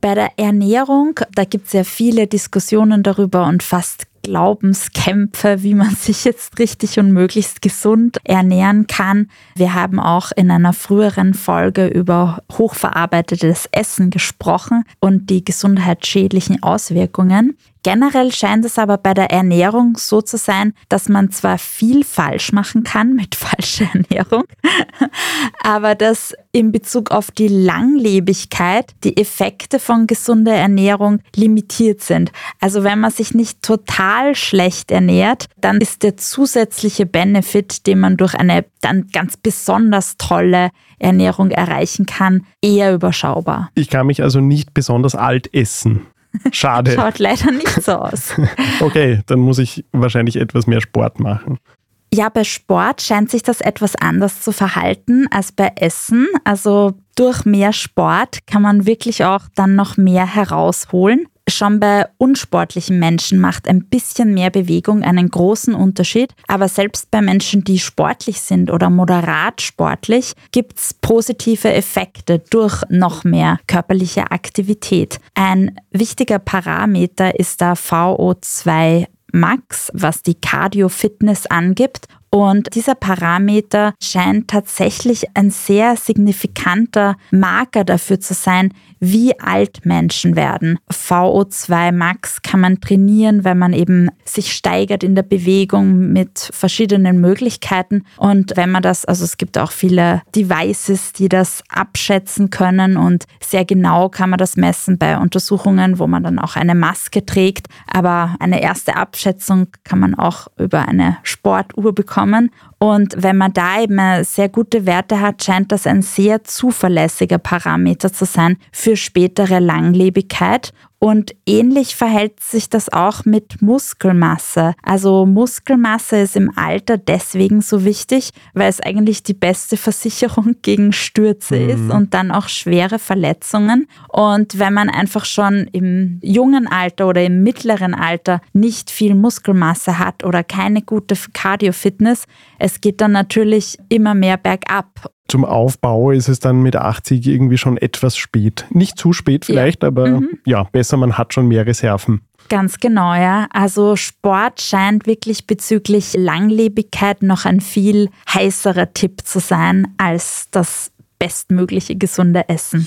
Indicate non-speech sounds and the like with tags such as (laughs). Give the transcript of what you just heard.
Bei der Ernährung, da gibt es ja viele Diskussionen darüber und fast Glaubenskämpfe, wie man (laughs) sich jetzt richtig und möglichst gesund ernähren kann. Wir haben auch in einer früheren Folge über hochverarbeitetes Essen gesprochen und die gesundheitsschädlichen Auswirkungen. Generell scheint es aber bei der Ernährung so zu sein, dass man zwar viel falsch machen kann mit (laughs) falscher Ernährung, aber dass in Bezug auf die Langlebigkeit die Effekte von gesunder Ernährung limitiert sind. Also wenn man sich nicht total schlecht ernährt, dann ist der zusätzliche Benefit, den man durch eine dann ganz besonders tolle Ernährung erreichen kann, eher überschaubar. Ich kann mich also nicht besonders alt essen. Schade. (laughs) Schaut leider nicht so aus. (laughs) okay, dann muss ich wahrscheinlich etwas mehr Sport machen. Ja, bei Sport scheint sich das etwas anders zu verhalten als bei Essen. Also durch mehr Sport kann man wirklich auch dann noch mehr herausholen. Schon bei unsportlichen Menschen macht ein bisschen mehr Bewegung einen großen Unterschied, aber selbst bei Menschen, die sportlich sind oder moderat sportlich, gibt es positive Effekte durch noch mehr körperliche Aktivität. Ein wichtiger Parameter ist da VO2 Max, was die Cardio-Fitness angibt. Und dieser Parameter scheint tatsächlich ein sehr signifikanter Marker dafür zu sein, wie alt Menschen werden. VO2 Max kann man trainieren, wenn man eben sich steigert in der Bewegung mit verschiedenen Möglichkeiten. Und wenn man das, also es gibt auch viele Devices, die das abschätzen können und sehr genau kann man das messen bei Untersuchungen, wo man dann auch eine Maske trägt. Aber eine erste Abschätzung kann man auch über eine Sportuhr bekommen kommen. Und wenn man da eben sehr gute Werte hat, scheint das ein sehr zuverlässiger Parameter zu sein für spätere Langlebigkeit. Und ähnlich verhält sich das auch mit Muskelmasse. Also Muskelmasse ist im Alter deswegen so wichtig, weil es eigentlich die beste Versicherung (laughs) gegen Stürze mhm. ist und dann auch schwere Verletzungen. Und wenn man einfach schon im jungen Alter oder im mittleren Alter nicht viel Muskelmasse hat oder keine gute Cardio-Fitness, es geht dann natürlich immer mehr bergab zum Aufbau ist es dann mit 80 irgendwie schon etwas spät. Nicht zu spät vielleicht, ja. aber mhm. ja, besser, man hat schon mehr Reserven. Ganz genau, ja. Also Sport scheint wirklich bezüglich Langlebigkeit noch ein viel heißerer Tipp zu sein als das bestmögliche gesunde Essen.